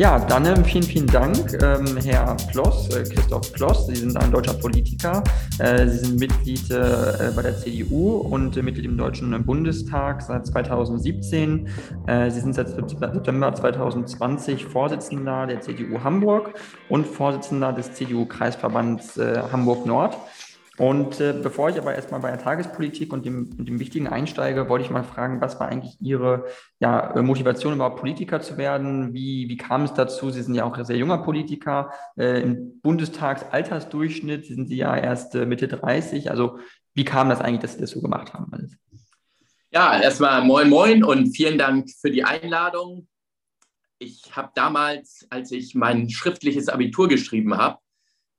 Ja, dann vielen, vielen Dank, ähm, Herr Ploss, äh, Christoph Ploss. Sie sind ein deutscher Politiker. Äh, Sie sind Mitglied äh, bei der CDU und äh, Mitglied im Deutschen Bundestag seit 2017. Äh, Sie sind seit September 2020 Vorsitzender der CDU Hamburg und Vorsitzender des CDU-Kreisverbands äh, Hamburg Nord. Und äh, bevor ich aber erstmal bei der Tagespolitik und dem, dem Wichtigen einsteige, wollte ich mal fragen, was war eigentlich Ihre ja, äh, Motivation, überhaupt Politiker zu werden? Wie, wie kam es dazu? Sie sind ja auch sehr junger Politiker äh, im Bundestagsaltersdurchschnitt. Sind Sie ja erst äh, Mitte 30. Also wie kam das eigentlich, dass Sie das so gemacht haben? Alles? Ja, erstmal moin moin und vielen Dank für die Einladung. Ich habe damals, als ich mein schriftliches Abitur geschrieben habe,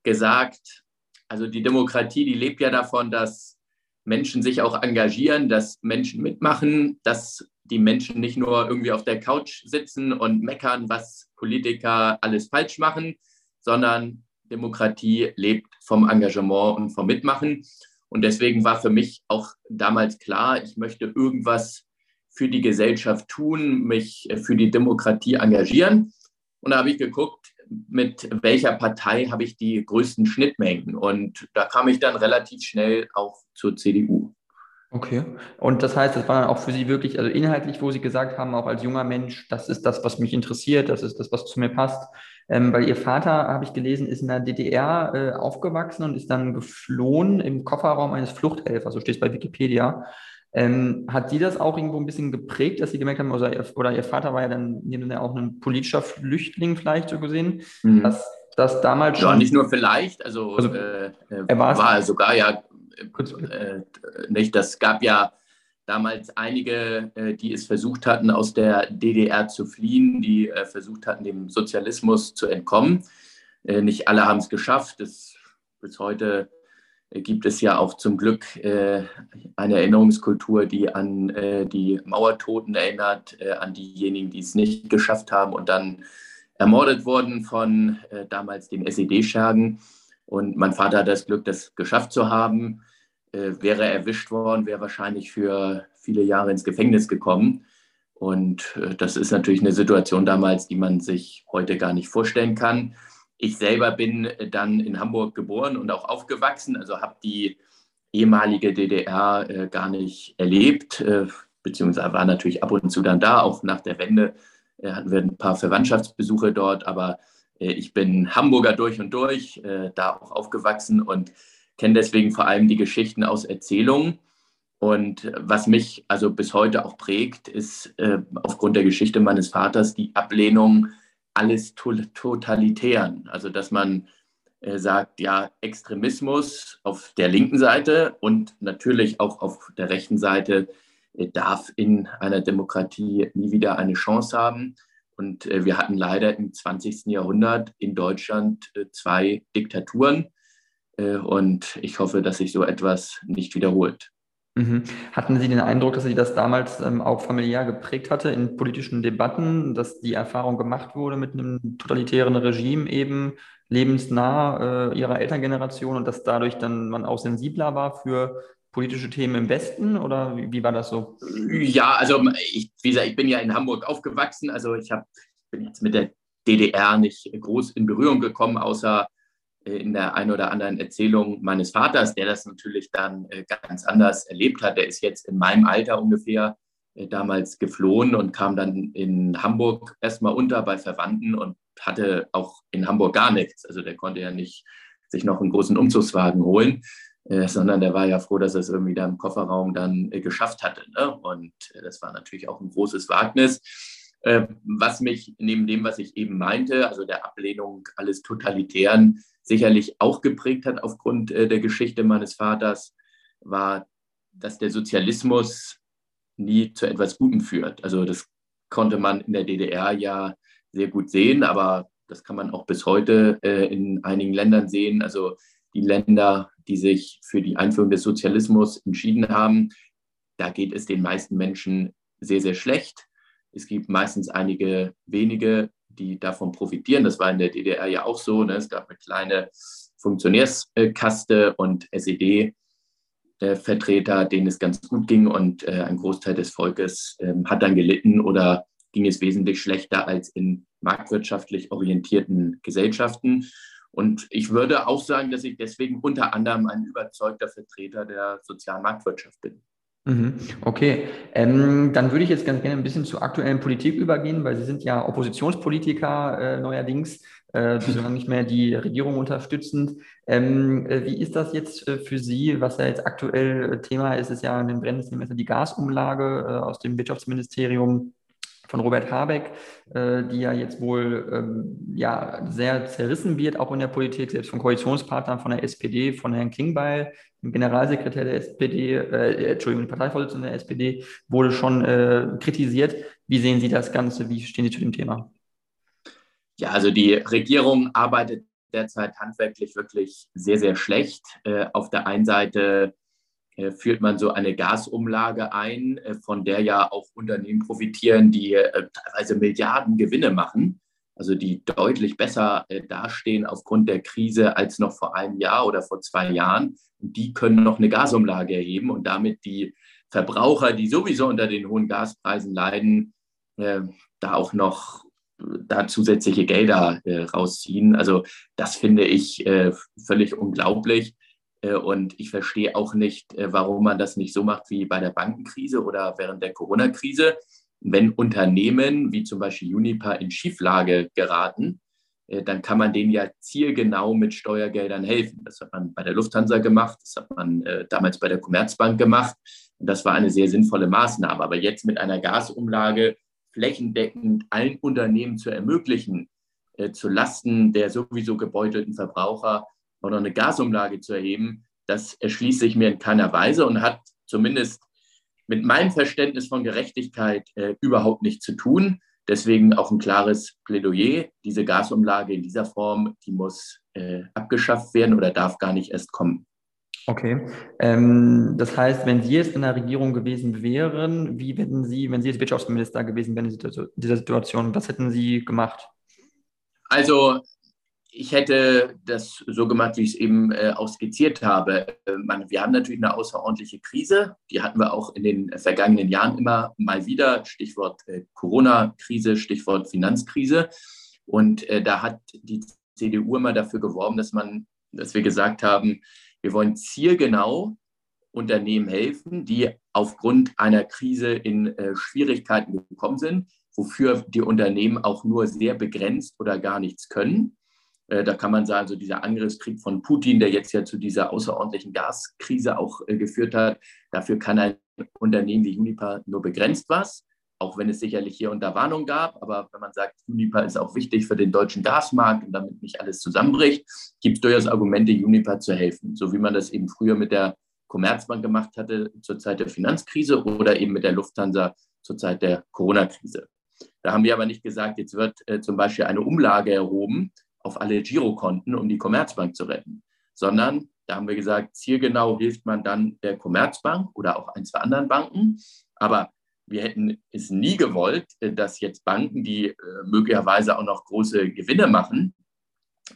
gesagt, also die Demokratie, die lebt ja davon, dass Menschen sich auch engagieren, dass Menschen mitmachen, dass die Menschen nicht nur irgendwie auf der Couch sitzen und meckern, was Politiker alles falsch machen, sondern Demokratie lebt vom Engagement und vom Mitmachen. Und deswegen war für mich auch damals klar, ich möchte irgendwas für die Gesellschaft tun, mich für die Demokratie engagieren. Und da habe ich geguckt, mit welcher Partei habe ich die größten Schnittmengen. Und da kam ich dann relativ schnell auch zur CDU. Okay. Und das heißt, das war dann auch für Sie wirklich, also inhaltlich, wo Sie gesagt haben, auch als junger Mensch, das ist das, was mich interessiert, das ist das, was zu mir passt. Ähm, weil Ihr Vater, habe ich gelesen, ist in der DDR äh, aufgewachsen und ist dann geflohen im Kofferraum eines Fluchthelfers, so steht es bei Wikipedia. Ähm, hat Sie das auch irgendwo ein bisschen geprägt, dass Sie gemerkt haben, oder Ihr, oder Ihr Vater war ja dann auch ein politischer Flüchtling vielleicht so gesehen, mhm. dass das damals schon... Ja, nicht nur vielleicht, also, also äh, er war sogar ja äh, nicht, das gab ja damals einige, äh, die es versucht hatten, aus der DDR zu fliehen, die äh, versucht hatten, dem Sozialismus zu entkommen. Äh, nicht alle haben es geschafft. Das bis heute gibt es ja auch zum Glück äh, eine Erinnerungskultur, die an äh, die Mauertoten erinnert, äh, an diejenigen, die es nicht geschafft haben und dann ermordet wurden von äh, damals den SED-Schergen. Und mein Vater hat das Glück, das geschafft zu haben. Äh, wäre er erwischt worden, wäre wahrscheinlich für viele Jahre ins Gefängnis gekommen. Und äh, das ist natürlich eine Situation damals, die man sich heute gar nicht vorstellen kann. Ich selber bin äh, dann in Hamburg geboren und auch aufgewachsen, also habe die ehemalige DDR äh, gar nicht erlebt, äh, beziehungsweise war natürlich ab und zu dann da. Auch nach der Wende äh, hatten wir ein paar Verwandtschaftsbesuche dort, aber äh, ich bin Hamburger durch und durch, äh, da auch aufgewachsen und kenne deswegen vor allem die Geschichten aus Erzählungen. Und was mich also bis heute auch prägt, ist aufgrund der Geschichte meines Vaters die Ablehnung alles totalitären. Also dass man äh, sagt, ja, Extremismus auf der linken Seite und natürlich auch auf der rechten Seite äh, darf in einer Demokratie nie wieder eine Chance haben. Und äh, wir hatten leider im 20. Jahrhundert in Deutschland zwei Diktaturen. Und ich hoffe, dass sich so etwas nicht wiederholt. Mhm. Hatten Sie den Eindruck, dass Sie das damals ähm, auch familiär geprägt hatte in politischen Debatten, dass die Erfahrung gemacht wurde mit einem totalitären Regime eben lebensnah äh, Ihrer Elterngeneration und dass dadurch dann man auch sensibler war für politische Themen im Westen oder wie, wie war das so? Ja, also ich, wie gesagt, ich bin ja in Hamburg aufgewachsen, also ich hab, bin jetzt mit der DDR nicht groß in Berührung gekommen, außer in der einen oder anderen Erzählung meines Vaters, der das natürlich dann äh, ganz anders erlebt hat. Der ist jetzt in meinem Alter ungefähr äh, damals geflohen und kam dann in Hamburg erstmal unter bei Verwandten und hatte auch in Hamburg gar nichts. Also der konnte ja nicht sich noch einen großen Umzugswagen holen, sondern der war ja froh, dass er es irgendwie da im Kofferraum dann geschafft hatte. Ne? Und das war natürlich auch ein großes Wagnis. Was mich neben dem, was ich eben meinte, also der Ablehnung alles Totalitären, sicherlich auch geprägt hat aufgrund äh, der Geschichte meines Vaters, war, dass der Sozialismus nie zu etwas Gutem führt. Also das konnte man in der DDR ja sehr gut sehen, aber das kann man auch bis heute äh, in einigen Ländern sehen. Also die Länder, die sich für die Einführung des Sozialismus entschieden haben, da geht es den meisten Menschen sehr, sehr schlecht. Es gibt meistens einige wenige, die davon profitieren. Das war in der DDR ja auch so. Ne? Es gab eine kleine Funktionärskaste und SED-Vertreter, denen es ganz gut ging und äh, ein Großteil des Volkes ähm, hat dann gelitten oder ging es wesentlich schlechter als in marktwirtschaftlich orientierten Gesellschaften. Und ich würde auch sagen, dass ich deswegen unter anderem ein überzeugter Vertreter der sozialen Marktwirtschaft bin. Mhm. Okay, ähm, dann würde ich jetzt ganz gerne ein bisschen zur aktuellen Politik übergehen, weil Sie sind ja Oppositionspolitiker äh, neuerdings, äh, solange nicht mehr die Regierung unterstützend. Ähm, äh, wie ist das jetzt äh, für Sie, was ja jetzt aktuell äh, Thema ist, ist ja in den brennendsten Messer die Gasumlage äh, aus dem Wirtschaftsministerium von Robert Habeck, äh, die ja jetzt wohl ähm, ja, sehr zerrissen wird, auch in der Politik, selbst von Koalitionspartnern von der SPD, von Herrn Klingbeil, Generalsekretär der SPD, äh, Entschuldigung, Parteivorsitzender der SPD, wurde schon äh, kritisiert. Wie sehen Sie das Ganze? Wie stehen Sie zu dem Thema? Ja, also die Regierung arbeitet derzeit handwerklich wirklich sehr, sehr schlecht. Äh, auf der einen Seite äh, führt man so eine Gasumlage ein, äh, von der ja auch Unternehmen profitieren, die äh, teilweise Milliarden Gewinne machen, also die deutlich besser dastehen aufgrund der Krise als noch vor einem Jahr oder vor zwei Jahren. Die können noch eine Gasumlage erheben und damit die Verbraucher, die sowieso unter den hohen Gaspreisen leiden, da auch noch da zusätzliche Gelder rausziehen. Also das finde ich völlig unglaublich. Äh, und ich verstehe auch nicht, äh, warum man das nicht so macht wie bei der Bankenkrise oder während der Corona-Krise. Wenn Unternehmen wie zum Beispiel Unipa in Schieflage geraten, äh, dann kann man denen ja zielgenau mit Steuergeldern helfen. Das hat man bei der Lufthansa gemacht, das hat man damals bei der Commerzbank gemacht. Und das war eine sehr sinnvolle Maßnahme. Aber jetzt mit einer Gasumlage flächendeckend allen Unternehmen zu ermöglichen, zu Lasten der sowieso gebeutelten Verbraucher, oder eine Gasumlage zu erheben, das erschließt sich mir in keiner Weise und hat zumindest mit meinem Verständnis von Gerechtigkeit äh, überhaupt nichts zu tun. Deswegen auch ein klares Plädoyer. Diese Gasumlage in dieser Form, die muss äh, abgeschafft werden oder darf gar nicht erst kommen. Okay. Ähm, das heißt, wenn Sie jetzt in der Regierung gewesen wären, wie hätten Sie, wenn Sie jetzt Wirtschaftsminister gewesen wären in dieser Situation, was hätten Sie gemacht? Also ich hätte das so gemacht, wie ich es eben äh, auch skizziert habe. Äh, man, wir haben natürlich eine außerordentliche Krise. Die hatten wir auch in den vergangenen Jahren immer mal wieder. Stichwort äh, Corona-Krise, Stichwort Finanzkrise. Und äh, da hat die CDU immer dafür geworben, dass man, dass wir gesagt haben, wir wollen zielgenau Unternehmen helfen, die aufgrund einer Krise in äh, Schwierigkeiten gekommen sind, wofür die Unternehmen auch nur sehr begrenzt oder gar nichts können. Äh, da kann man sagen, so dieser Angriffskrieg von Putin, der jetzt ja zu dieser außerordentlichen Gaskrise auch äh, geführt hat, dafür kann ein Unternehmen wie Unipa nur begrenzt was, auch wenn es sicherlich hier unter Warnung gab. Aber wenn man sagt, Unipa ist auch wichtig für den deutschen Gasmarkt und damit nicht alles zusammenbricht, gibt es durchaus Argumente, Unipa zu helfen. So wie man das eben früher mit der Commerzbank gemacht hatte zur Zeit der Finanzkrise oder eben mit der Lufthansa zur Zeit der Corona-Krise. Da haben wir aber nicht gesagt, jetzt wird äh, zum Beispiel eine Umlage erhoben, auf alle Girokonten, um die Commerzbank zu retten, sondern da haben wir gesagt, zielgenau hilft man dann der Commerzbank oder auch ein, zwei anderen Banken. Aber wir hätten es nie gewollt, äh, dass jetzt Banken, die äh, möglicherweise auch noch große Gewinne machen,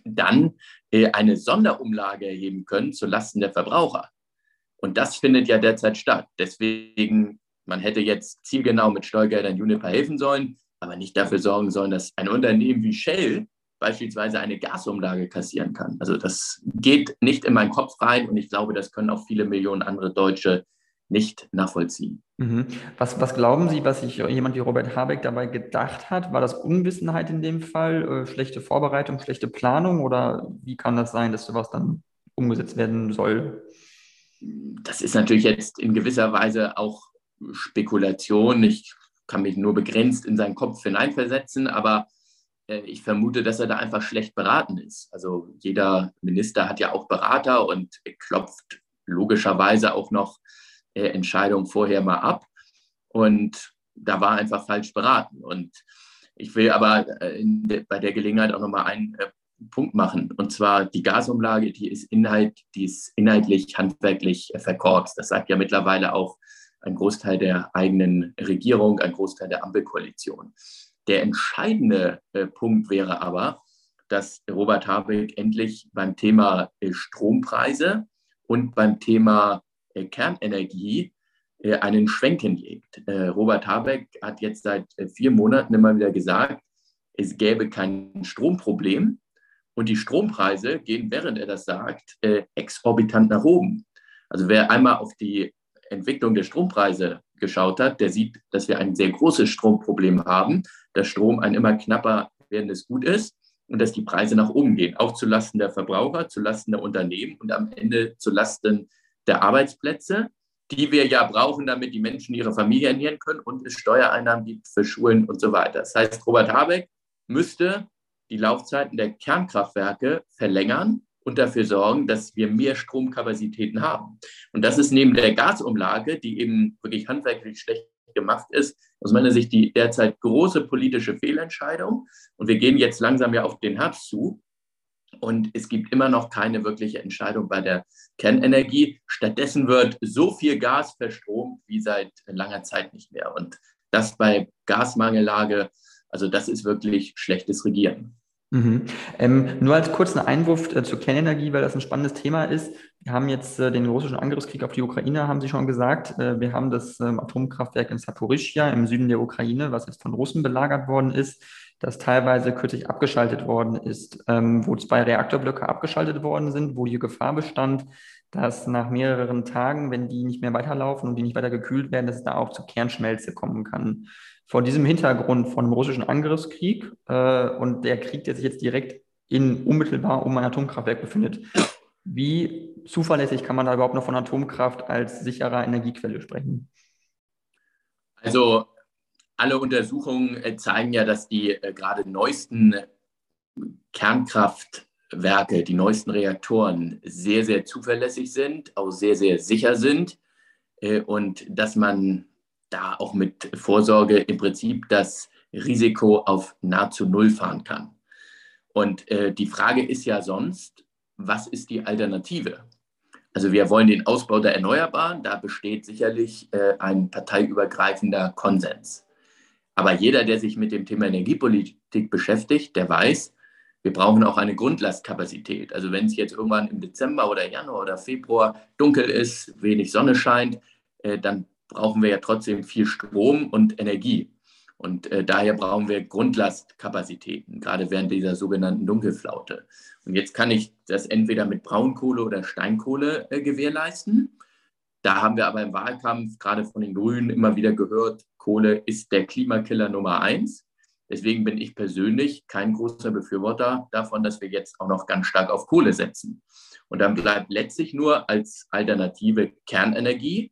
dann äh, eine Sonderumlage erheben können zulasten der Verbraucher. Und das findet ja derzeit statt. Deswegen, man hätte jetzt zielgenau mit Steuergeldern Juniper helfen sollen, aber nicht dafür sorgen sollen, dass ein Unternehmen wie Shell beispielsweise eine Gasumlage kassieren kann. Also das geht nicht in meinen Kopf rein und ich glaube, das können auch viele Millionen andere Deutsche nicht nachvollziehen. Mhm. Was, was glauben Sie, was sich jemand wie Robert Habeck dabei gedacht hat? War das Unwissenheit in dem Fall, äh, schlechte Vorbereitung, schlechte Planung oder wie kann das sein, dass sowas dann umgesetzt werden soll? Das ist natürlich jetzt in gewisser Weise auch Spekulation. Ich kann mich nur begrenzt in seinen Kopf hineinversetzen, aber ich vermute, dass er da einfach schlecht beraten ist. Also jeder Minister hat ja auch Berater und klopft logischerweise auch noch äh, Entscheidungen vorher mal ab. Und da war einfach falsch beraten. Und ich will aber äh, bei der Gelegenheit auch nochmal einen Punkt machen. Und zwar die Gasumlage, die ist, Inhalt, die ist inhaltlich, handwerklich verkorkst. Das sagt ja mittlerweile auch ein Großteil der eigenen Regierung, ein Großteil der Ampelkoalition. Der entscheidende äh, Punkt wäre aber, dass Robert Habeck endlich beim Thema äh, Strompreise und beim Thema äh, Kernenergie äh, einen Schwenk hinlegt. Äh, Robert Habeck hat jetzt seit äh, vier Monaten immer wieder gesagt, es gäbe kein Stromproblem und die Strompreise gehen, während er das sagt, exorbitant nach oben. Also wer einmal auf die Entwicklung der Strompreise geschaut hat, der sieht, dass wir ein sehr großes Stromproblem haben, dass Strom ein immer knapper werdendes Gut ist und dass die Preise nach oben gehen, auch zulasten der Verbraucher, zulasten der Unternehmen und am Ende zulasten der Arbeitsplätze die wir ja brauchen, damit die Menschen ihre Familie ernähren können und es Steuereinnahmen gibt für Schulen und so weiter. Das heißt, Robert Habeck müsste die Laufzeiten der Kernkraftwerke verlängern und dafür sorgen, dass wir mehr Stromkapazitäten haben. Und das ist neben der Gasumlage, die eben wirklich handwerklich schlecht gemacht ist, aus meiner Sicht die derzeit große politische Fehlentscheidung. Und wir gehen jetzt langsam ja auf den Herbst zu. Und es gibt immer noch keine wirkliche Entscheidung bei der Kernenergie. Stattdessen wird so viel Gas verstromt wie seit langer Zeit nicht mehr. Und das bei Gasmangellage, also das ist wirklich schlechtes Regieren. Mhm. Ähm, nur als kurzen Einwurf äh, zur Kernenergie, weil das ein spannendes Thema ist. Wir haben jetzt äh, den russischen Angriffskrieg auf die Ukraine, haben Sie schon gesagt. Äh, wir haben das ähm, Atomkraftwerk in Saporischia im Süden der Ukraine, was jetzt von Russen belagert worden ist das teilweise kürzlich abgeschaltet worden ist, ähm, wo zwei Reaktorblöcke abgeschaltet worden sind, wo die Gefahr bestand, dass nach mehreren Tagen, wenn die nicht mehr weiterlaufen und die nicht weiter gekühlt werden, dass es da auch zu Kernschmelze kommen kann. Vor diesem Hintergrund von dem russischen Angriffskrieg äh, und der Krieg, der sich jetzt direkt in unmittelbar um ein Atomkraftwerk befindet, wie zuverlässig kann man da überhaupt noch von Atomkraft als sicherer Energiequelle sprechen? Also alle Untersuchungen äh, zeigen ja, dass die äh, gerade neuesten Kernkraftwerke, die neuesten Reaktoren sehr, sehr zuverlässig sind, auch sehr, sehr sicher sind äh, und dass man da auch mit Vorsorge im Prinzip das Risiko auf nahezu Null fahren kann. Und die Frage ist ja sonst, was ist die Alternative? Also wir wollen den Ausbau der Erneuerbaren, da besteht sicherlich ein parteiübergreifender Konsens. Aber jeder, der sich mit dem Thema Energiepolitik beschäftigt, der weiß, wir brauchen auch eine Grundlastkapazität. Also wenn es jetzt irgendwann im Dezember oder Januar oder Februar dunkel ist, wenig Sonne scheint, äh, dann brauchen wir ja trotzdem viel Strom und Energie. Und äh, daher brauchen wir Grundlastkapazitäten, gerade während dieser sogenannten Dunkelflaute. Und jetzt kann ich das entweder mit Braunkohle oder Steinkohle äh, gewährleisten. Da haben wir aber im Wahlkampf gerade von den Grünen immer wieder gehört, Kohle ist der Klimakiller Nummer eins. Deswegen bin ich persönlich kein großer Befürworter davon, dass wir jetzt auch noch ganz stark auf Kohle setzen. Und dann bleibt letztlich nur als Alternative Kernenergie,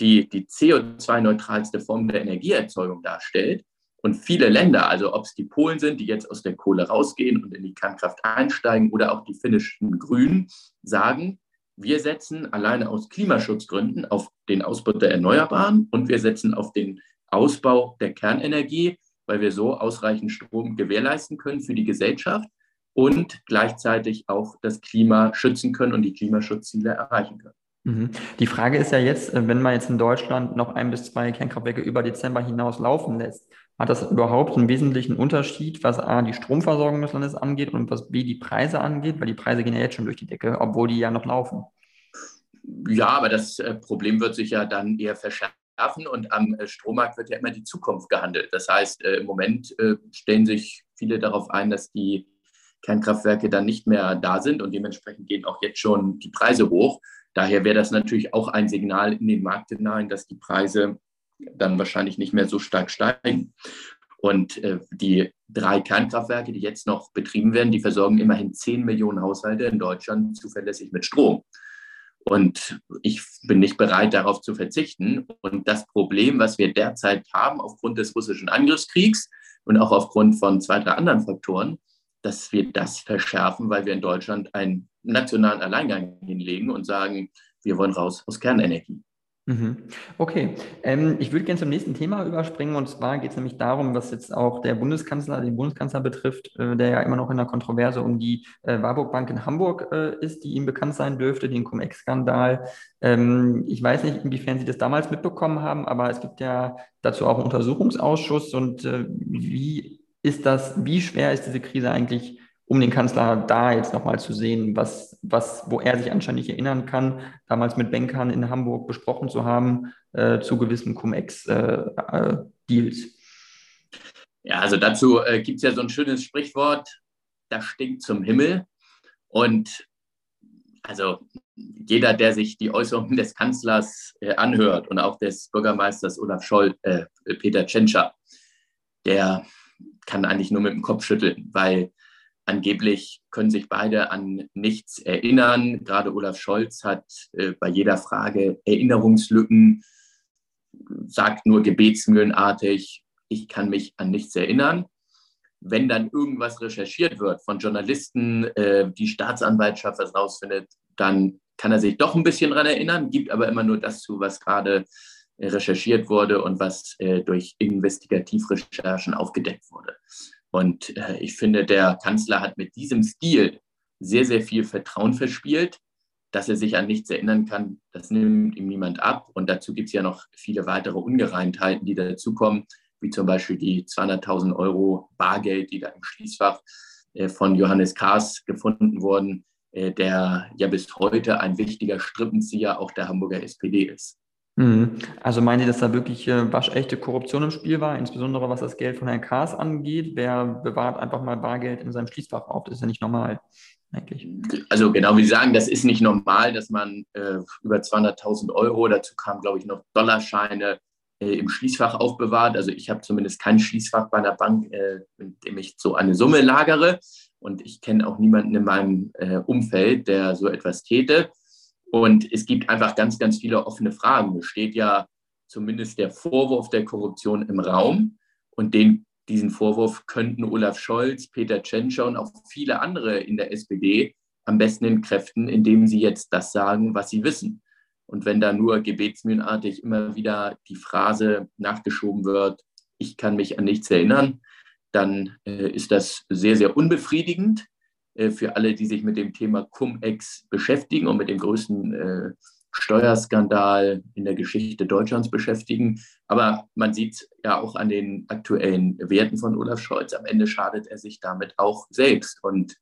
die die CO2-neutralste Form der Energieerzeugung darstellt. Und viele Länder, also ob es die Polen sind, die jetzt aus der Kohle rausgehen und in die Kernkraft einsteigen, oder auch die finnischen Grünen, sagen, wir setzen alleine aus Klimaschutzgründen auf den Ausbau der Erneuerbaren und wir setzen auf den Ausbau der Kernenergie, weil wir so ausreichend Strom gewährleisten können für die Gesellschaft und gleichzeitig auch das Klima schützen können und die Klimaschutzziele erreichen können. Mhm. Die Frage ist ja jetzt, äh, wenn man jetzt in Deutschland noch ein bis zwei Kernkraftwerke über Dezember hinaus laufen lässt, hat das überhaupt einen wesentlichen Unterschied, was A, die Stromversorgung des Landes angeht und was B, die Preise angeht? Weil die Preise gehen ja jetzt schon durch die Decke, obwohl die ja noch laufen. Ja, aber das äh, Problem wird sich ja dann eher verschärfen und am äh, Strommarkt wird ja immer die Zukunft gehandelt. Das heißt, im Moment stellen sich viele darauf ein, dass die Kernkraftwerke dann nicht mehr da sind und dementsprechend gehen auch jetzt schon die Preise hoch. Daher wäre das natürlich auch ein Signal in den Markt hinein, dass die Preise dann wahrscheinlich nicht mehr so stark steigen. Und äh, die drei Kernkraftwerke, die jetzt noch betrieben werden, die versorgen immerhin 10 Millionen Haushalte in Deutschland zuverlässig mit Strom. Und ich bin nicht bereit, darauf zu verzichten. Und das Problem, was wir derzeit haben aufgrund des russischen Angriffskriegs und auch aufgrund von zwei, drei anderen Faktoren, dass wir das verschärfen, weil wir in Deutschland einen nationalen Alleingang hinlegen und sagen, wir wollen raus aus Kernenergie. Mhm. Okay, ähm, ich würde gerne zum nächsten Thema überspringen und zwar geht es nämlich darum, was jetzt auch der Bundeskanzler, den Bundeskanzler betrifft, äh, der ja immer noch in der Kontroverse um die äh, Warburg Bank in Hamburg äh, ist, die ihm bekannt sein dürfte, den Cum-Ex-Skandal. Ähm, ich weiß nicht, inwiefern Sie das damals mitbekommen haben, aber es gibt ja dazu auch einen Untersuchungsausschuss und äh, wie ist das, wie schwer ist diese Krise eigentlich um den Kanzler da jetzt nochmal zu sehen, was, was, wo er sich anscheinend nicht erinnern kann, damals mit Bankern in Hamburg besprochen zu haben äh, zu gewissen Cum-Ex-Deals. Äh, ja, also dazu äh, gibt es ja so ein schönes Sprichwort, das stinkt zum Himmel. Und also jeder, der sich die Äußerungen des Kanzlers äh, anhört und auch des Bürgermeisters Olaf Scholl, äh, Peter Tschentscher, der kann eigentlich nur mit dem Kopf schütteln, weil angeblich können sich beide an nichts erinnern. Gerade Olaf Scholz hat äh, bei jeder Frage Erinnerungslücken, sagt nur gebetsmühlenartig, ich kann mich an nichts erinnern. Wenn dann irgendwas recherchiert wird von Journalisten, äh, die Staatsanwaltschaft was rausfindet, dann kann er sich doch ein bisschen daran erinnern, gibt aber immer nur das zu, was gerade recherchiert wurde und was äh, durch Investigativrecherchen aufgedeckt wurde. Und äh, ich finde, der Kanzler hat mit diesem Stil sehr, sehr viel Vertrauen verspielt. Dass er sich an nichts erinnern kann, das nimmt ihm niemand ab. Und dazu gibt es ja noch viele weitere Ungereimtheiten, die dazukommen, wie zum Beispiel die 200.000 Euro Bargeld, die da im Schließfach äh, von Johannes Kahrs gefunden wurden äh, der ja bis heute ein wichtiger Strippenzieher auch der Hamburger SPD ist. Mhm. Also meinen Sie, dass da wirklich äh, waschechte Korruption im Spiel war, insbesondere was das Geld von Herrn Kaas angeht? Wer bewahrt einfach mal Bargeld in seinem Schließfach auf? Das ist ja nicht normal, eigentlich. Also genau wie Sie sagen, das ist nicht normal, dass man äh, über 200.000 Euro, dazu kamen, glaube ich, noch Dollarscheine äh, im Schließfach aufbewahrt. Also ich habe zumindest kein Schließfach bei einer Bank, äh, in dem ich so eine Summe lagere. Und ich kenne auch niemanden in meinem äh, Umfeld, der so etwas täte. Und es gibt einfach ganz, ganz viele offene Fragen. Es steht ja zumindest der Vorwurf der Korruption im Raum. Und den, diesen Vorwurf könnten Olaf Scholz, Peter Tschentscher und auch viele andere in der SPD am besten entkräften, indem sie jetzt das sagen, was sie wissen. Und wenn da nur gebetsmühlenartig immer wieder die Phrase nachgeschoben wird, ich kann mich an nichts erinnern, dann äh, ist das sehr, sehr unbefriedigend für alle, die sich mit dem Thema Cum-Ex beschäftigen und mit dem größten äh, Steuerskandal in der Geschichte Deutschlands beschäftigen. Aber man sieht ja auch an den aktuellen Werten von Olaf Scholz, am Ende schadet er sich damit auch selbst. Und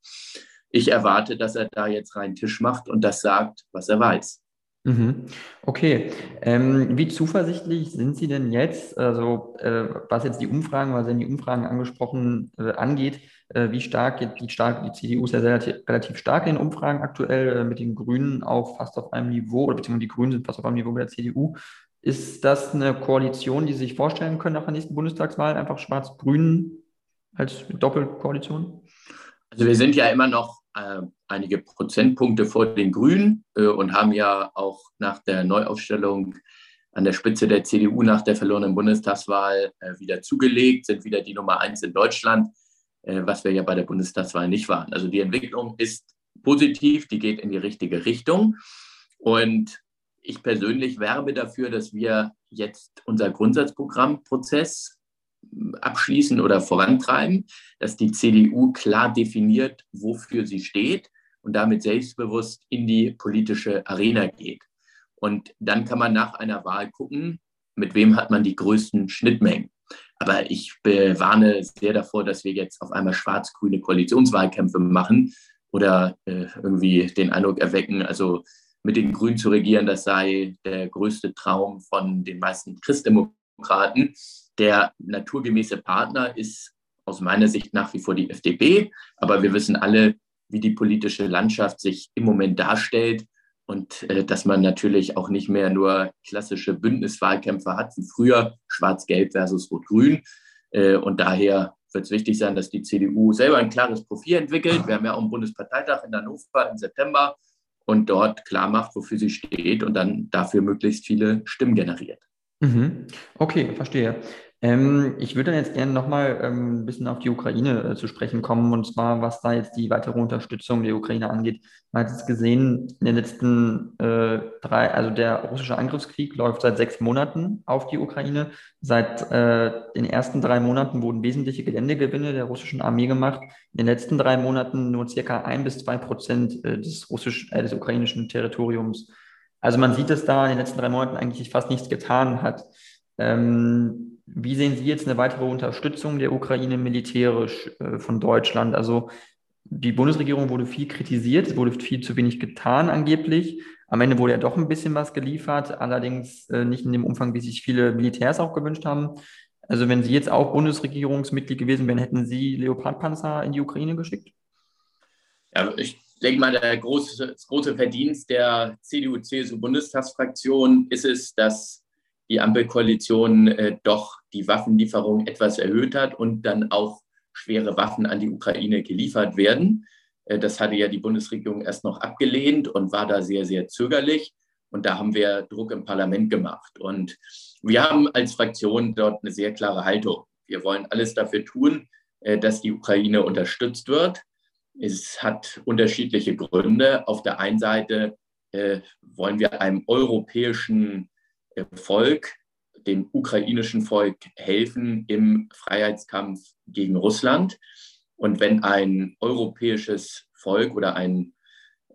ich erwarte, dass er da jetzt reinen Tisch macht und das sagt, was er weiß. Mhm. Okay. Ähm, wie zuversichtlich sind Sie denn jetzt, also äh, was jetzt die Umfragen, weil Sie die Umfragen angesprochen, äh, angeht, äh, wie stark die, stark, die CDU ist ja relativ, stark in den Umfragen aktuell, äh, mit den Grünen auch fast auf einem Niveau, oder beziehungsweise die Grünen sind fast auf einem Niveau mit der CDU. Ist das eine Koalition, die Sie sich vorstellen können nach der nächsten Bundestagswahl, einfach Schwarz-Grün als Doppelkoalition? Also wir sind ja immer noch äh, einige Prozentpunkte vor den Grünen äh, und haben ja auch nach der Neuaufstellung an der Spitze der CDU nach der verlorenen Bundestagswahl äh, wieder zugelegt, sind wieder die Nummer eins in Deutschland, äh, was wir ja bei der Bundestagswahl nicht waren. Also die Entwicklung ist positiv, die geht in die richtige Richtung. Und ich persönlich werbe dafür, dass wir jetzt unser Grundsatzprogrammprozess abschließen oder vorantreiben, dass die CDU klar definiert, wofür sie steht und damit selbstbewusst in die politische Arena geht. Und dann kann man nach einer Wahl gucken, mit wem hat man die größten Schnittmengen. Aber ich warne sehr davor, dass wir jetzt auf einmal schwarz-grüne Koalitionswahlkämpfe machen oder äh, irgendwie den Eindruck erwecken, also mit den Grünen zu regieren, das sei der größte Traum von den meisten Christdemokraten. Der naturgemäße Partner ist aus meiner Sicht nach wie vor die FDP, aber wir wissen alle, wie die politische Landschaft sich im Moment darstellt und äh, dass man natürlich auch nicht mehr nur klassische Bündniswahlkämpfe hat wie früher, schwarz-gelb versus rot-grün. Äh, und daher wird es wichtig sein, dass die CDU selber ein klares Profil entwickelt. Wir haben ja auch einen Bundesparteitag in Hannover im September und dort klar macht, wofür sie steht und dann dafür möglichst viele Stimmen generiert. Mhm. Okay, verstehe. Ähm, ich würde jetzt gerne nochmal ähm, ein bisschen auf die Ukraine äh, zu sprechen kommen und zwar, was da jetzt die weitere Unterstützung der Ukraine angeht. Man hat es gesehen, in den letzten äh, drei, also der russische Angriffskrieg läuft seit sechs Monaten auf die Ukraine. Seit äh, den ersten drei Monaten wurden wesentliche Geländegewinne der russischen Armee gemacht. In den letzten drei Monaten nur circa ein bis zwei Prozent äh, des, russisch, äh, des ukrainischen Territoriums. Also man sieht, dass da in den letzten drei Monaten eigentlich fast nichts getan hat. Ähm, wie sehen Sie jetzt eine weitere Unterstützung der Ukraine militärisch äh, von Deutschland? Also die Bundesregierung wurde viel kritisiert, es wurde viel zu wenig getan angeblich. Am Ende wurde ja doch ein bisschen was geliefert, allerdings äh, nicht in dem Umfang, wie sich viele Militärs auch gewünscht haben. Also wenn Sie jetzt auch Bundesregierungsmitglied gewesen wären, hätten Sie Leopardpanzer in die Ukraine geschickt? Ja, ich denke mal, der große, das große Verdienst der CDU-CSU-Bundestagsfraktion ist es, dass die Ampelkoalition äh, doch die Waffenlieferung etwas erhöht hat und dann auch schwere Waffen an die Ukraine geliefert werden. Äh, das hatte ja die Bundesregierung erst noch abgelehnt und war da sehr, sehr zögerlich. Und da haben wir Druck im Parlament gemacht. Und wir haben als Fraktion dort eine sehr klare Haltung. Wir wollen alles dafür tun, äh, dass die Ukraine unterstützt wird. Es hat unterschiedliche Gründe. Auf der einen Seite äh, wollen wir einem europäischen Volk, dem ukrainischen Volk helfen im Freiheitskampf gegen Russland. Und wenn ein europäisches Volk oder ein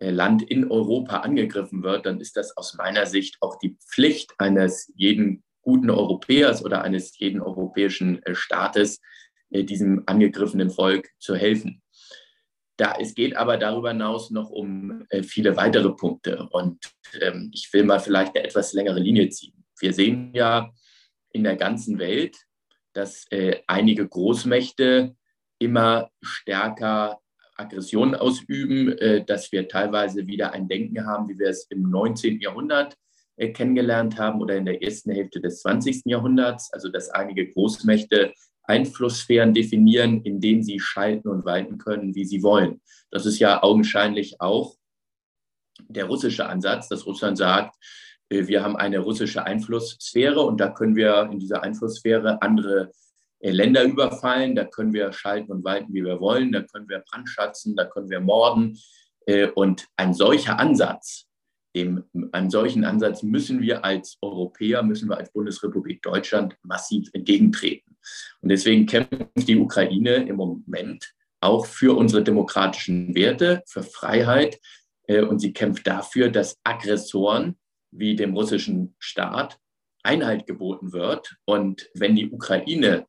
äh, Land in Europa angegriffen wird, dann ist das aus meiner Sicht auch die Pflicht eines jeden guten Europäers oder eines jeden europäischen äh, Staates, äh, diesem angegriffenen Volk zu helfen. Da, es geht aber darüber hinaus noch um viele weitere Punkte. Und ähm, ich will mal vielleicht eine etwas längere Linie ziehen. Wir sehen ja in der ganzen Welt, dass äh, einige Großmächte immer stärker Aggressionen ausüben, äh, dass wir teilweise wieder ein Denken haben, wie wir es im 19. Jahrhundert äh, kennengelernt haben oder in der ersten Hälfte des 20. Jahrhunderts. Also dass einige Großmächte Einflusssphären definieren, in denen sie schalten und walten können, wie sie wollen. Das ist ja augenscheinlich auch der russische Ansatz, dass Russland sagt, äh, wir haben eine russische Einflusssphäre und da können wir in dieser Einflusssphäre andere äh, Länder überfallen, da können wir schalten und walten, wie wir wollen, da können wir brandschatzen, da können wir morden. Äh, und ein solcher Ansatz, dem, einem solchen Ansatz müssen wir als Europäer, müssen wir als Bundesrepublik Deutschland massiv entgegentreten. Und deswegen kämpft die Ukraine im Moment auch für unsere demokratischen Werte, für Freiheit. Und sie kämpft dafür, dass Aggressoren wie dem russischen Staat Einhalt geboten wird. Und wenn die Ukraine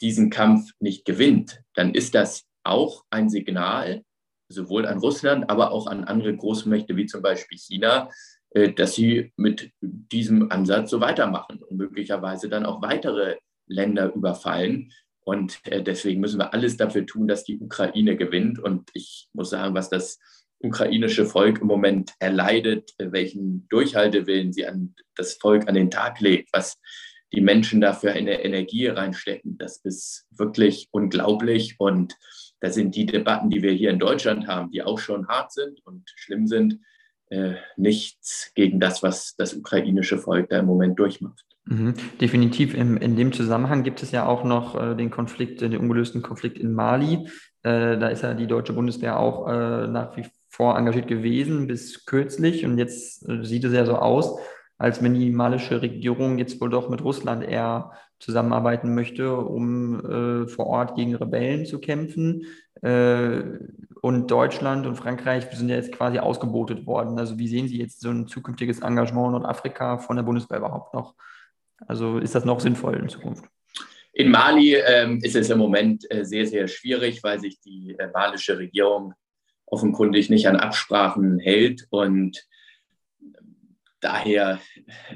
diesen Kampf nicht gewinnt, dann ist das auch ein Signal, sowohl an Russland, aber auch an andere Großmächte wie zum Beispiel China, äh, dass sie mit diesem Ansatz so weitermachen und möglicherweise dann auch weitere Länder überfallen. Und äh, deswegen müssen wir alles dafür tun, dass die Ukraine gewinnt. Und ich muss sagen, was das ukrainische Volk im Moment erleidet, welchen Durchhaltewillen sie an das Volk an den Tag legt, was die Menschen dafür eine Energie reinstecken, das ist wirklich unglaublich. Und da sind die Debatten, die wir hier in Deutschland haben, die auch schon hart sind und schlimm sind, äh, nichts gegen das, was das ukrainische Volk da im Moment durchmacht. Mhm. Definitiv. In, in dem Zusammenhang gibt es ja auch noch äh, den Konflikt, den ungelösten Konflikt in Mali. Äh, da ist ja die deutsche Bundeswehr auch äh, nach wie vor engagiert gewesen bis kürzlich und jetzt äh, sieht es ja so aus, als wenn die malische Regierung jetzt wohl doch mit Russland eher zusammenarbeiten möchte, um äh, vor Ort gegen Rebellen zu kämpfen. Äh, und Deutschland und Frankreich sind ja jetzt quasi ausgebotet worden. Also wie sehen Sie jetzt so ein zukünftiges Engagement in Nordafrika von der Bundeswehr überhaupt noch? Also ist das noch sinnvoll in Zukunft? In Mali ähm, ist es im Moment äh, sehr, sehr schwierig, weil sich die äh, malische Regierung offenkundig nicht an Absprachen hält. Und daher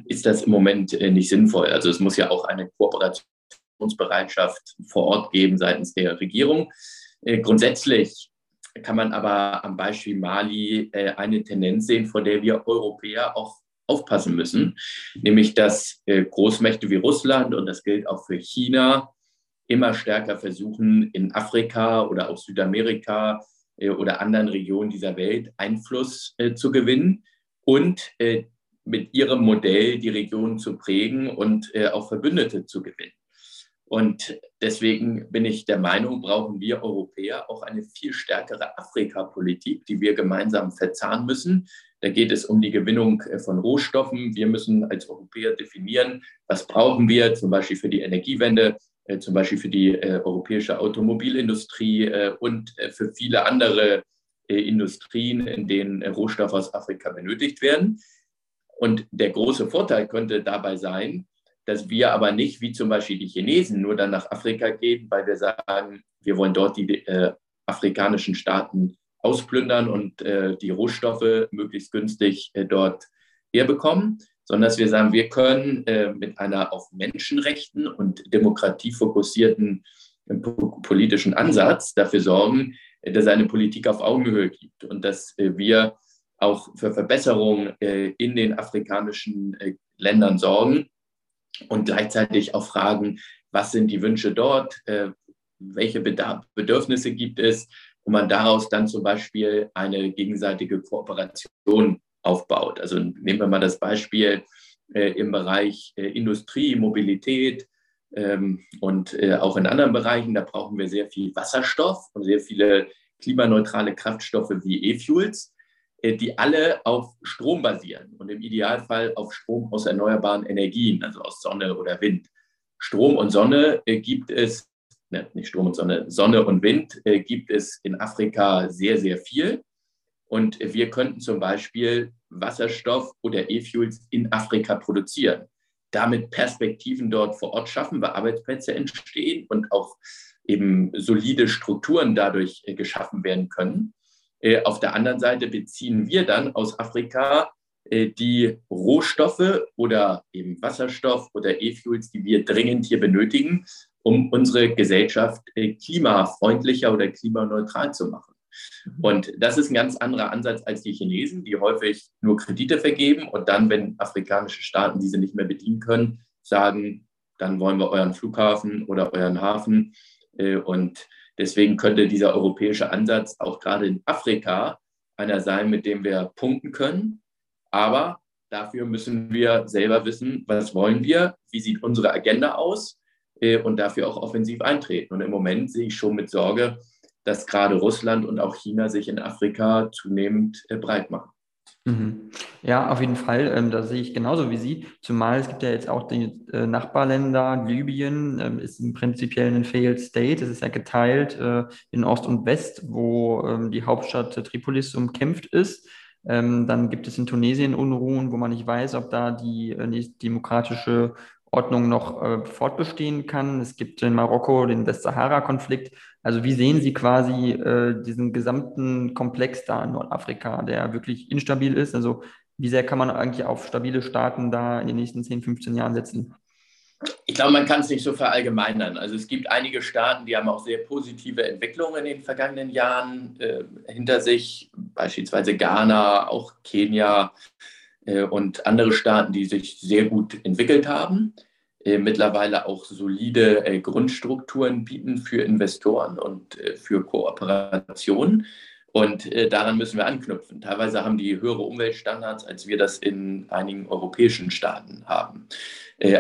ist das im Moment äh, nicht sinnvoll. Also es muss ja auch eine Kooperationsbereitschaft vor Ort geben seitens der Regierung. Äh, grundsätzlich kann man aber am Beispiel Mali äh, eine Tendenz sehen, vor der wir Europäer auch aufpassen müssen, nämlich dass Großmächte wie Russland, und das gilt auch für China, immer stärker versuchen, in Afrika oder auch Südamerika oder anderen Regionen dieser Welt Einfluss zu gewinnen und mit ihrem Modell die Region zu prägen und auch Verbündete zu gewinnen. Und deswegen bin ich der Meinung, brauchen wir Europäer auch eine viel stärkere Afrikapolitik, die wir gemeinsam verzahnen müssen. Da geht es um die Gewinnung von Rohstoffen. Wir müssen als Europäer definieren, was brauchen wir zum Beispiel für die Energiewende, äh, zum Beispiel für die äh, europäische Automobilindustrie äh, und für viele andere Industrien, in denen Rohstoffe aus Afrika benötigt werden. Und der große Vorteil könnte dabei sein, dass wir aber nicht, wie zum Beispiel die Chinesen, nur dann nach Afrika gehen, weil wir sagen, wir wollen dort die afrikanischen Staaten ausplündern und äh, die Rohstoffe möglichst günstig äh, dort herbekommen, sondern dass wir sagen, wir können äh, mit einer auf Menschenrechten und Demokratie fokussierten äh, politischen Ansatz dafür sorgen, äh, dass eine Politik auf Augenhöhe gibt und dass äh, wir auch für Verbesserungen in den afrikanischen Ländern sorgen und gleichzeitig auch fragen, was sind die Wünsche dort, welche Bedürfnisse gibt es, und man daraus dann zum Beispiel eine gegenseitige Kooperation aufbaut. Also nehmen wir mal das Beispiel äh, im Bereich äh, Industrie, Mobilität ähm, und äh, auch in anderen Bereichen. Da brauchen wir sehr viel Wasserstoff und sehr viele klimaneutrale Kraftstoffe wie E-Fuels, äh, die alle auf Strom basieren und im Idealfall auf Strom aus erneuerbaren Energien, also aus Sonne oder Wind. Strom und Sonne äh, gibt es ne, nicht Strom und Sonne, Sonne und Wind äh, gibt es in Afrika sehr, sehr viel. Und wir könnten zum Beispiel Wasserstoff oder E-Fuels in Afrika produzieren, damit Perspektiven dort vor Ort schaffen, weil Arbeitsplätze entstehen und auch eben solide Strukturen dadurch äh, geschaffen werden können. Äh, auf der anderen Seite beziehen wir dann aus Afrika äh, die Rohstoffe oder eben Wasserstoff oder E-Fuels, die wir dringend hier benötigen, um unsere Gesellschaft äh, klimafreundlicher oder klimaneutral zu machen. Mhm. Und das ist ein ganz anderer Ansatz als die Chinesen, die häufig nur Kredite vergeben und dann, wenn afrikanische Staaten diese nicht mehr bedienen können, sagen, dann wollen wir euren Flughafen oder euren Hafen. Und deswegen könnte dieser europäische Ansatz auch gerade in Afrika einer sein, mit dem wir punkten können. Aber dafür müssen wir selber wissen, was wollen wir, wie sieht unsere Agenda aus äh, und dafür auch offensiv eintreten. Und im Moment sehe ich schon mit Sorge, dass gerade Russland und auch China sich in Afrika zunehmend äh, breit machen. Mhm. Ja, auf jeden Fall. Ähm, da sehe ich genauso wie Sie. Zumal es gibt ja jetzt auch die äh, Nachbarländer. Libyen ähm, ist im Prinzip ein Failed State. Es ist ja geteilt äh, in Ost und West, wo ähm, die Hauptstadt Tripolis umkämpft ist. Ähm, dann gibt es in Tunesien Unruhen, wo man nicht weiß, ob da die äh, demokratische Ordnung noch äh, fortbestehen kann. Es gibt in Marokko den Westsahara-Konflikt. Also wie sehen Sie quasi äh, diesen gesamten Komplex da in Nordafrika, der wirklich instabil ist? Also wie sehr kann man eigentlich auf stabile Staaten da in den nächsten 10, 15 Jahren setzen? Ich glaube, man kann es nicht so verallgemeinern. Also es gibt einige Staaten, die haben auch sehr positive Entwicklungen in den vergangenen Jahren äh, hinter sich, beispielsweise Ghana, auch Kenia, und andere Staaten, die sich sehr gut entwickelt haben, äh, mittlerweile auch solide äh, Grundstrukturen bieten für Investoren und für Kooperationen. Und daran müssen wir anknüpfen. Teilweise haben die höhere Umweltstandards, als wir das in einigen europäischen Staaten haben.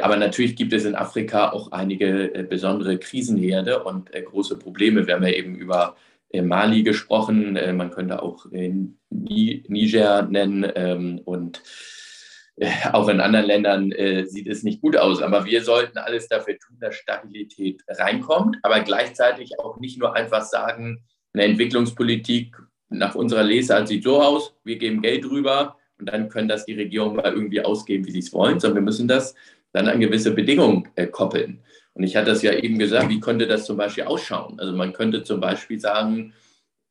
Aber natürlich gibt es in Afrika auch einige besondere Krisenherde und große Probleme. Wir haben ja eben über Mali gesprochen, äh, man könnte auch Niger nennen ähm, und äh, auch in anderen Ländern äh, sieht es nicht gut aus. Aber wir sollten alles dafür tun, dass Stabilität reinkommt, aber gleichzeitig auch nicht nur einfach sagen, eine Entwicklungspolitik nach unserer Lesart sieht so aus, wir geben Geld rüber und dann können das die Regierungen mal irgendwie ausgeben, wie sie es wollen, sondern wir müssen das dann an gewisse Bedingungen koppeln. Und ich hatte das ja eben gesagt, wie könnte das zum Beispiel ausschauen? Also man könnte zum Beispiel sagen,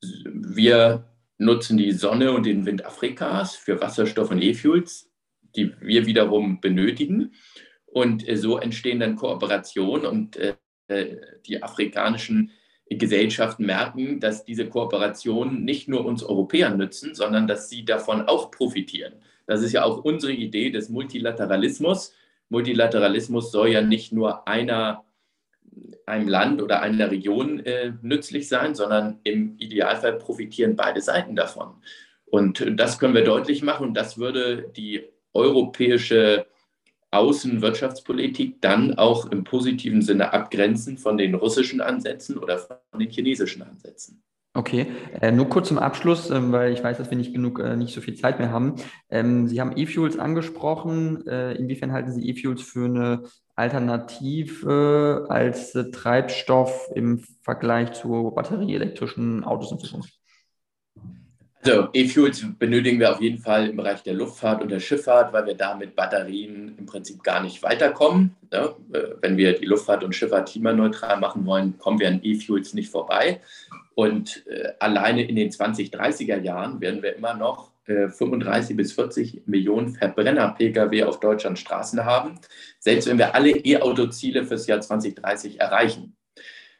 wir nutzen die Sonne und den Wind Afrikas für Wasserstoff und E-Fuels, die wir wiederum benötigen. Und äh, so entstehen dann Kooperationen und äh, die afrikanischen Gesellschaften merken, dass diese Kooperationen nicht nur uns Europäern nützen, sondern dass sie davon auch profitieren. Das ist ja auch unsere Idee des Multilateralismus, Multilateralismus soll ja nicht nur einer, einem Land oder einer Region äh, nützlich sein, sondern im Idealfall profitieren beide Seiten davon. Und das können wir deutlich machen und das würde die europäische Außenwirtschaftspolitik dann auch im positiven Sinne abgrenzen von den russischen Ansätzen oder von den chinesischen Ansätzen. Okay, äh, nur kurz zum Abschluss, ähm, weil ich weiß, dass wir nicht genug, äh, nicht so viel Zeit mehr haben. Ähm, Sie haben E-Fuels angesprochen. Äh, inwiefern halten Sie E-Fuels für eine Alternative als äh, Treibstoff im Vergleich zu batterieelektrischen Autos in Zukunft? Also E-Fuels benötigen wir auf jeden Fall im Bereich der Luftfahrt und der Schifffahrt, weil wir da mit Batterien im Prinzip gar nicht weiterkommen. Ja, äh, wenn wir die Luftfahrt und Schifffahrt klimaneutral machen wollen, kommen wir an E-Fuels nicht vorbei. Und äh, alleine in den 2030er Jahren werden wir immer noch äh, 35 bis 40 Millionen Verbrenner-Pkw auf Deutschlands Straßen haben, selbst wenn wir alle E-Auto-Ziele fürs Jahr 2030 erreichen.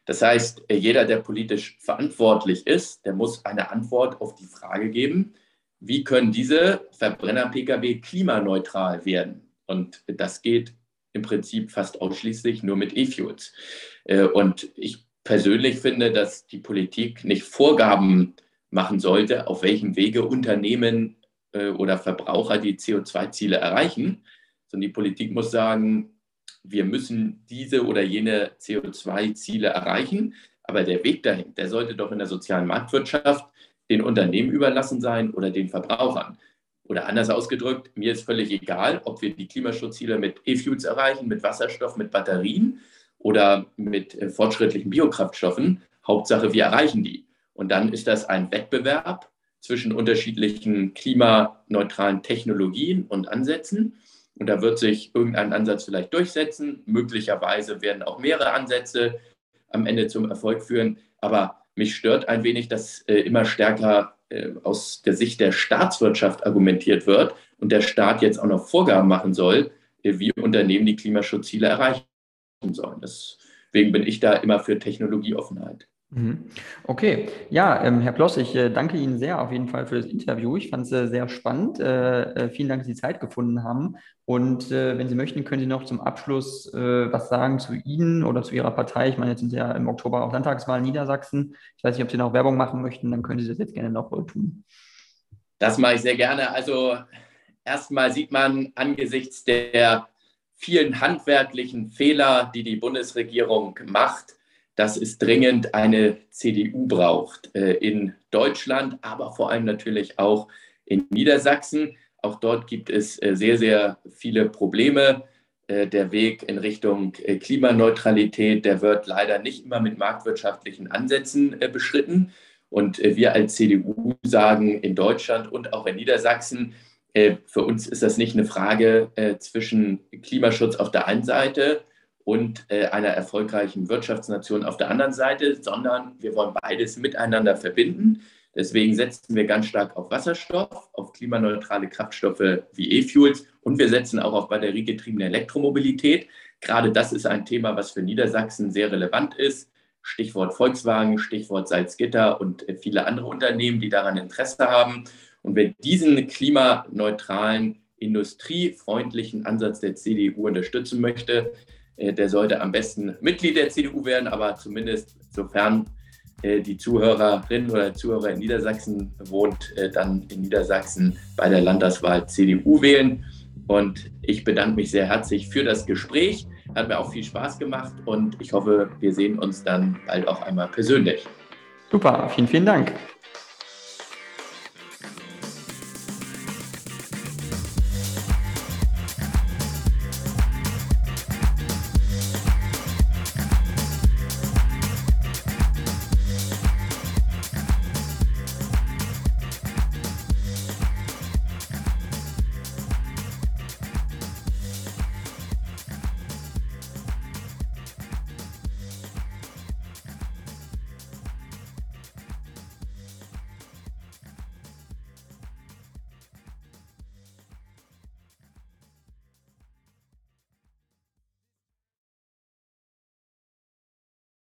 Das heißt, äh, jeder, der politisch verantwortlich ist, der muss eine Antwort auf die Frage geben, wie können diese Verbrenner-Pkw klimaneutral werden? Und das geht im Prinzip fast ausschließlich nur mit E-Fuels. Äh, und ich persönlich finde, dass die Politik nicht Vorgaben machen sollte, auf welchem Wege Unternehmen äh, oder Verbraucher die CO2-Ziele erreichen, sondern die Politik muss sagen, wir müssen diese oder jene CO2-Ziele erreichen, aber der Weg dahin, der sollte doch in der sozialen Marktwirtschaft den Unternehmen überlassen sein oder den Verbrauchern. Oder anders ausgedrückt, mir ist völlig egal, ob wir die Klimaschutzziele mit E-Fuels erreichen, mit Wasserstoff, mit Batterien oder mit äh, fortschrittlichen Biokraftstoffen. Hauptsache, wir erreichen die. Und dann ist das ein Wettbewerb zwischen unterschiedlichen klimaneutralen Technologien und Ansätzen. Und da wird sich irgendein Ansatz vielleicht durchsetzen. Möglicherweise werden auch mehrere Ansätze am Ende zum Erfolg führen. Aber mich stört ein wenig, dass äh, immer stärker äh, aus der Sicht der Staatswirtschaft argumentiert wird und der Staat jetzt auch noch Vorgaben machen soll, wie Unternehmen die Klimaschutzziele erreichen sollen. Deswegen bin ich da immer für Technologieoffenheit. Mhm. Okay, ja, ähm, Herr Ploss, ich äh, danke Ihnen sehr auf jeden Fall für das Interview. Ich fand es äh, sehr spannend. Äh, äh, vielen Dank, dass Sie Zeit gefunden haben. Und äh, wenn Sie möchten, können Sie noch zum Abschluss äh, was sagen zu Ihnen oder zu Ihrer Partei. Ich meine, jetzt sind Sie ja im Oktober auch Landtagswahl in Niedersachsen. Ich weiß nicht, ob Sie noch Werbung machen möchten, dann können Sie das jetzt gerne noch tun. Das mache ich sehr gerne. Also erstmal sieht man angesichts der vielen handwerklichen Fehler, die die Bundesregierung macht, dass es dringend eine CDU braucht äh, in Deutschland, aber vor allem natürlich auch in Niedersachsen. Auch dort gibt es äh, sehr, sehr viele Probleme. Äh, der Weg in Richtung Klimaneutralität, der wird leider nicht immer mit marktwirtschaftlichen Ansätzen beschritten. Und wir als CDU sagen in Deutschland und auch in Niedersachsen, für uns ist das nicht eine Frage zwischen Klimaschutz auf der einen Seite und äh, einer erfolgreichen Wirtschaftsnation auf der anderen Seite, sondern wir wollen beides miteinander verbinden. Deswegen setzen wir ganz stark auf Wasserstoff, auf klimaneutrale Kraftstoffe wie E-Fuels und wir setzen auch auf batteriegetriebene Elektromobilität. Gerade das ist ein Thema, was für Niedersachsen sehr relevant ist. Stichwort Volkswagen, Stichwort Salzgitter und äh, viele andere Unternehmen, die daran Interesse haben. Und wer diesen klimaneutralen, industriefreundlichen Ansatz der CDU unterstützen möchte, äh, der sollte am besten Mitglied der CDU werden, aber zumindest sofern äh, die Zuhörerin oder Zuhörer in Niedersachsen wohnt, äh, dann in Niedersachsen bei der Landtagswahl CDU wählen. Und ich bedanke mich sehr herzlich für das Gespräch. Hat mir auch viel Spaß gemacht und ich hoffe, wir sehen uns dann bald auch einmal persönlich. Super, vielen, vielen Dank.